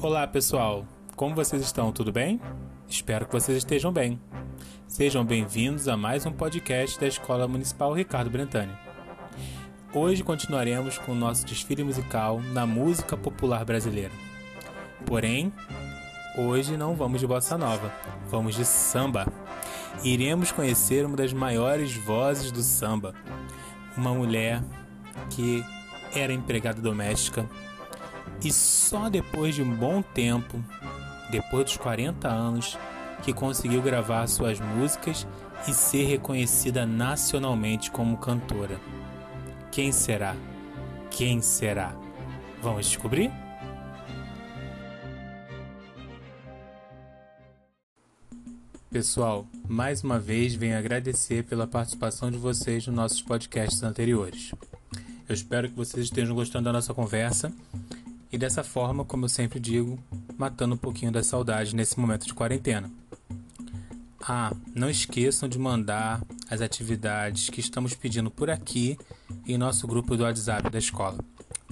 Olá pessoal, como vocês estão? Tudo bem? Espero que vocês estejam bem. Sejam bem-vindos a mais um podcast da Escola Municipal Ricardo Brentani. Hoje continuaremos com o nosso desfile musical na música popular brasileira. Porém, hoje não vamos de bossa nova, vamos de samba. Iremos conhecer uma das maiores vozes do samba, uma mulher que era empregada doméstica e só depois de um bom tempo, depois dos 40 anos, que conseguiu gravar suas músicas e ser reconhecida nacionalmente como cantora. Quem será? Quem será? Vamos descobrir? Pessoal, mais uma vez venho agradecer pela participação de vocês nos nossos podcasts anteriores. Eu espero que vocês estejam gostando da nossa conversa e dessa forma, como eu sempre digo, matando um pouquinho da saudade nesse momento de quarentena. Ah, não esqueçam de mandar as atividades que estamos pedindo por aqui em nosso grupo do WhatsApp da escola.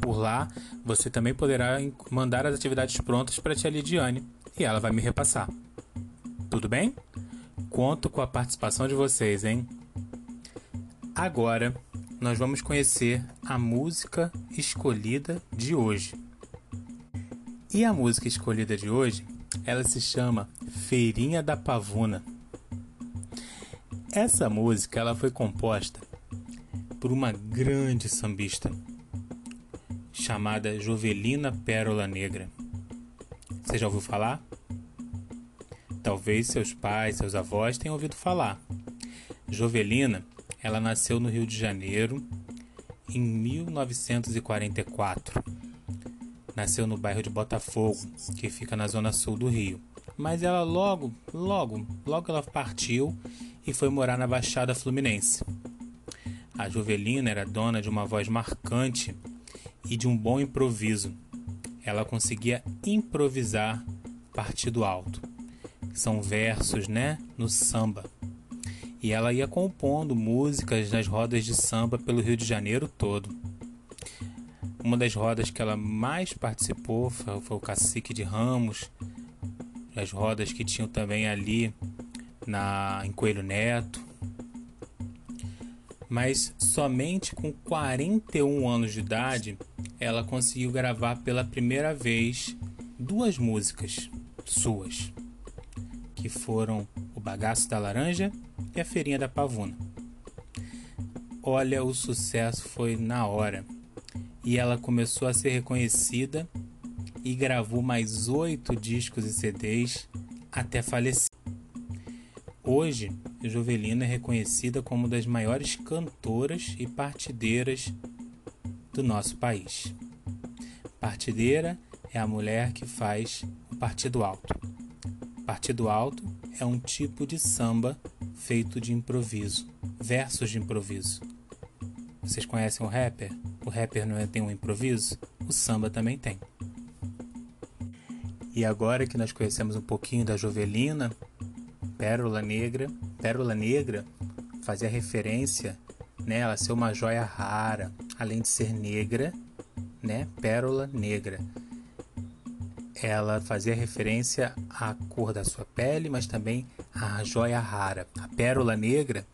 Por lá, você também poderá mandar as atividades prontas para a tia Lidiane e ela vai me repassar. Tudo bem? Conto com a participação de vocês, hein? Agora, nós vamos conhecer a música escolhida de hoje. E a música escolhida de hoje, ela se chama Feirinha da Pavuna. Essa música ela foi composta por uma grande sambista chamada Jovelina Pérola Negra. Você já ouviu falar? Talvez seus pais, seus avós tenham ouvido falar. Jovelina, ela nasceu no Rio de Janeiro em 1944 Nasceu no bairro de Botafogo, que fica na zona sul do Rio. Mas ela logo, logo, logo ela partiu e foi morar na Baixada Fluminense. A Jovelina era dona de uma voz marcante e de um bom improviso. Ela conseguia improvisar partido alto. São versos, né, no samba. E ela ia compondo músicas nas rodas de samba pelo Rio de Janeiro todo. Uma das rodas que ela mais participou foi, foi o Cacique de Ramos, as rodas que tinham também ali na em Coelho Neto. Mas somente com 41 anos de idade ela conseguiu gravar pela primeira vez duas músicas suas, que foram O Bagaço da Laranja e A Feirinha da Pavuna. Olha, o sucesso foi na hora e ela começou a ser reconhecida e gravou mais oito discos e CDs até falecer. Hoje, Jovelina é reconhecida como uma das maiores cantoras e partideiras do nosso país. Partideira é a mulher que faz o partido alto. Partido alto é um tipo de samba feito de improviso, versos de improviso. Vocês conhecem o rapper? O rapper não é, tem um improviso? O samba também tem. E agora que nós conhecemos um pouquinho da Jovelina, Pérola Negra, Pérola Negra fazia referência, né, ela ser uma joia rara, além de ser negra, né, Pérola Negra. Ela fazia referência à cor da sua pele, mas também à joia rara. A pérola negra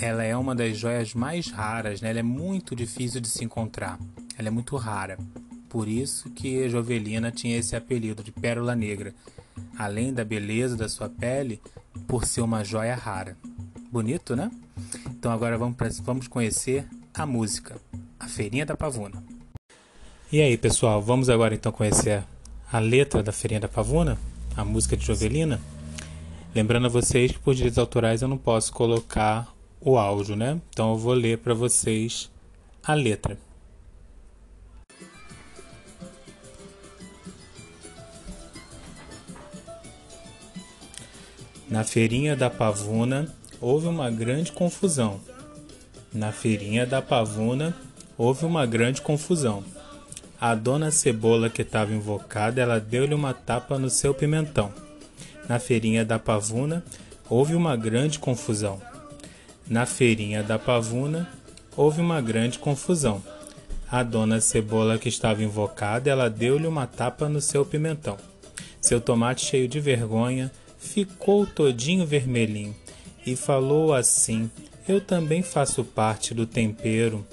ela é uma das joias mais raras, né? ela é muito difícil de se encontrar, ela é muito rara. Por isso que Jovelina tinha esse apelido de Pérola Negra, além da beleza da sua pele, por ser uma joia rara. Bonito, né? Então agora vamos, pra, vamos conhecer a música, A Feirinha da Pavuna. E aí, pessoal, vamos agora então conhecer a letra da Feirinha da Pavuna, a música de Jovelina. Lembrando a vocês que por direitos autorais eu não posso colocar o áudio, né? Então eu vou ler para vocês a letra. Na feirinha da Pavuna houve uma grande confusão. Na feirinha da Pavuna houve uma grande confusão. A dona Cebola que estava invocada, ela deu-lhe uma tapa no seu pimentão. Na feirinha da Pavuna houve uma grande confusão. Na feirinha da Pavuna houve uma grande confusão. A dona Cebola, que estava invocada, ela deu-lhe uma tapa no seu pimentão. Seu tomate, cheio de vergonha, ficou todinho vermelhinho e falou assim: Eu também faço parte do tempero.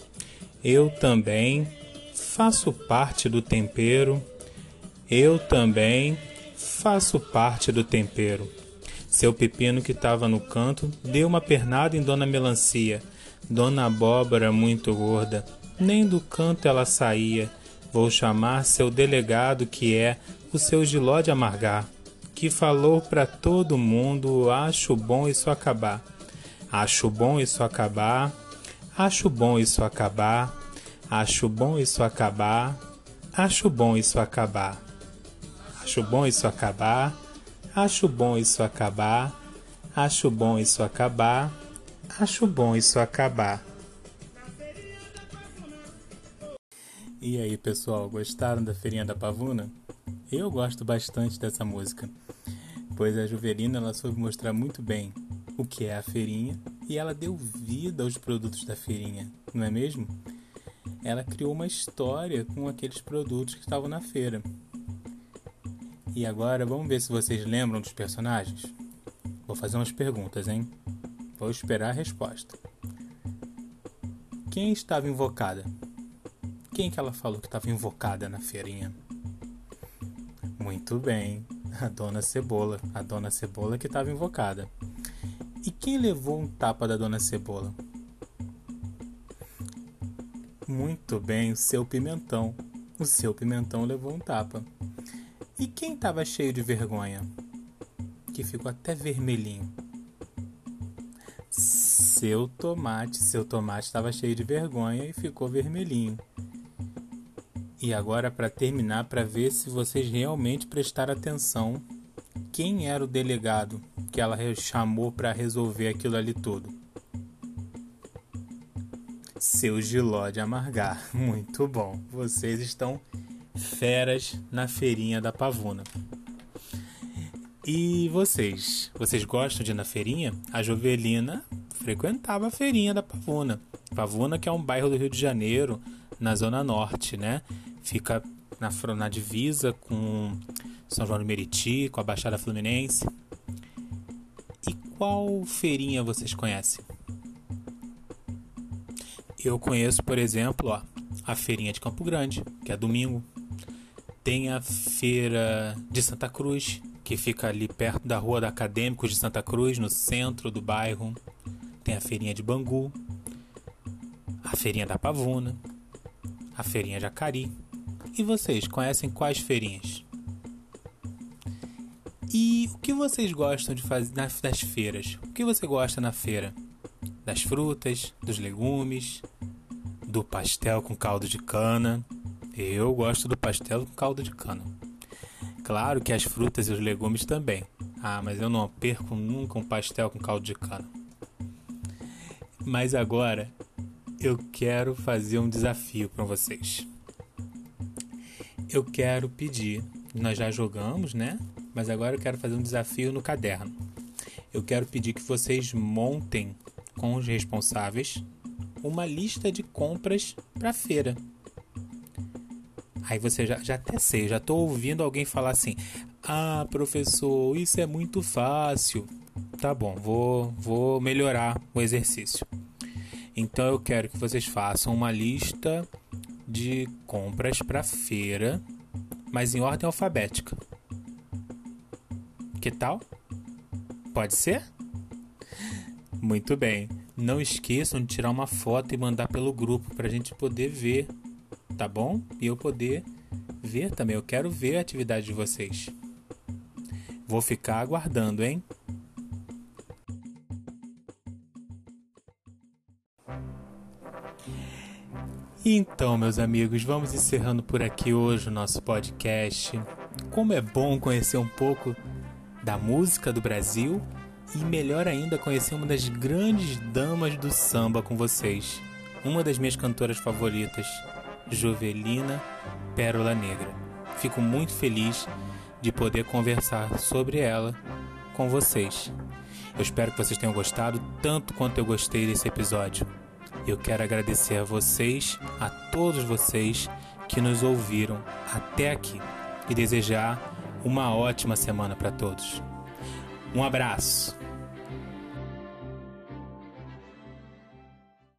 Eu também faço parte do tempero. Eu também faço parte do tempero. Seu pepino, que estava no canto, deu uma pernada em Dona Melancia. Dona Abóbora, muito gorda, nem do canto ela saía. Vou chamar seu delegado, que é o seu giló de amargar, que falou para todo mundo: acho bom isso acabar. Acho bom isso acabar. Acho bom isso acabar. Acho bom isso acabar. Acho bom isso acabar. Acho bom isso acabar. Acho bom isso acabar. Acho bom isso acabar. Acho bom isso acabar. E aí, pessoal, gostaram da Feirinha da Pavuna? Eu gosto bastante dessa música, pois a Juvelina ela soube mostrar muito bem o que é a feirinha e ela deu vida aos produtos da feirinha, não é mesmo? Ela criou uma história com aqueles produtos que estavam na feira. E agora vamos ver se vocês lembram dos personagens? Vou fazer umas perguntas, hein? Vou esperar a resposta. Quem estava invocada? Quem que ela falou que estava invocada na feirinha? Muito bem, a Dona Cebola. A Dona Cebola que estava invocada. E quem levou um tapa da Dona Cebola? Muito bem, o seu pimentão. O seu pimentão levou um tapa. E quem estava cheio de vergonha? Que ficou até vermelhinho. Seu tomate, seu tomate estava cheio de vergonha e ficou vermelhinho. E agora, para terminar, para ver se vocês realmente prestaram atenção, quem era o delegado que ela chamou para resolver aquilo ali tudo? Seu Giló de Amargar. Muito bom. Vocês estão feras na feirinha da Pavuna. E vocês? Vocês gostam de ir na feirinha? A Jovelina frequentava a feirinha da Pavuna. Pavuna, que é um bairro do Rio de Janeiro, na zona norte, né? Fica na, na divisa com São João do Meriti, com a Baixada Fluminense. E qual feirinha vocês conhecem? Eu conheço, por exemplo, ó, a feirinha de Campo Grande, que é domingo, tem a feira de Santa Cruz, que fica ali perto da Rua da Acadêmicos de Santa Cruz, no centro do bairro. Tem a feirinha de Bangu, a feirinha da Pavuna, a feirinha Jacari. E vocês conhecem quais feirinhas? E o que vocês gostam de fazer nas das feiras? O que você gosta na feira? Das frutas, dos legumes, do pastel com caldo de cana, eu gosto do pastel com caldo de cana. Claro que as frutas e os legumes também. Ah, mas eu não perco nunca um pastel com caldo de cana. Mas agora eu quero fazer um desafio para vocês. Eu quero pedir, nós já jogamos, né? Mas agora eu quero fazer um desafio no caderno. Eu quero pedir que vocês montem com os responsáveis uma lista de compras para feira Aí você já, já até sei, já estou ouvindo alguém falar assim: Ah, professor, isso é muito fácil. Tá bom, vou, vou melhorar o exercício. Então eu quero que vocês façam uma lista de compras para feira, mas em ordem alfabética. Que tal? Pode ser? Muito bem. Não esqueçam de tirar uma foto e mandar pelo grupo para a gente poder ver tá bom? E eu poder ver também. Eu quero ver a atividade de vocês. Vou ficar aguardando, hein? Então, meus amigos, vamos encerrando por aqui hoje o nosso podcast. Como é bom conhecer um pouco da música do Brasil e melhor ainda conhecer uma das grandes damas do samba com vocês, uma das minhas cantoras favoritas, Jovelina Pérola Negra. Fico muito feliz de poder conversar sobre ela com vocês. Eu espero que vocês tenham gostado tanto quanto eu gostei desse episódio. Eu quero agradecer a vocês, a todos vocês que nos ouviram até aqui e desejar uma ótima semana para todos. Um abraço!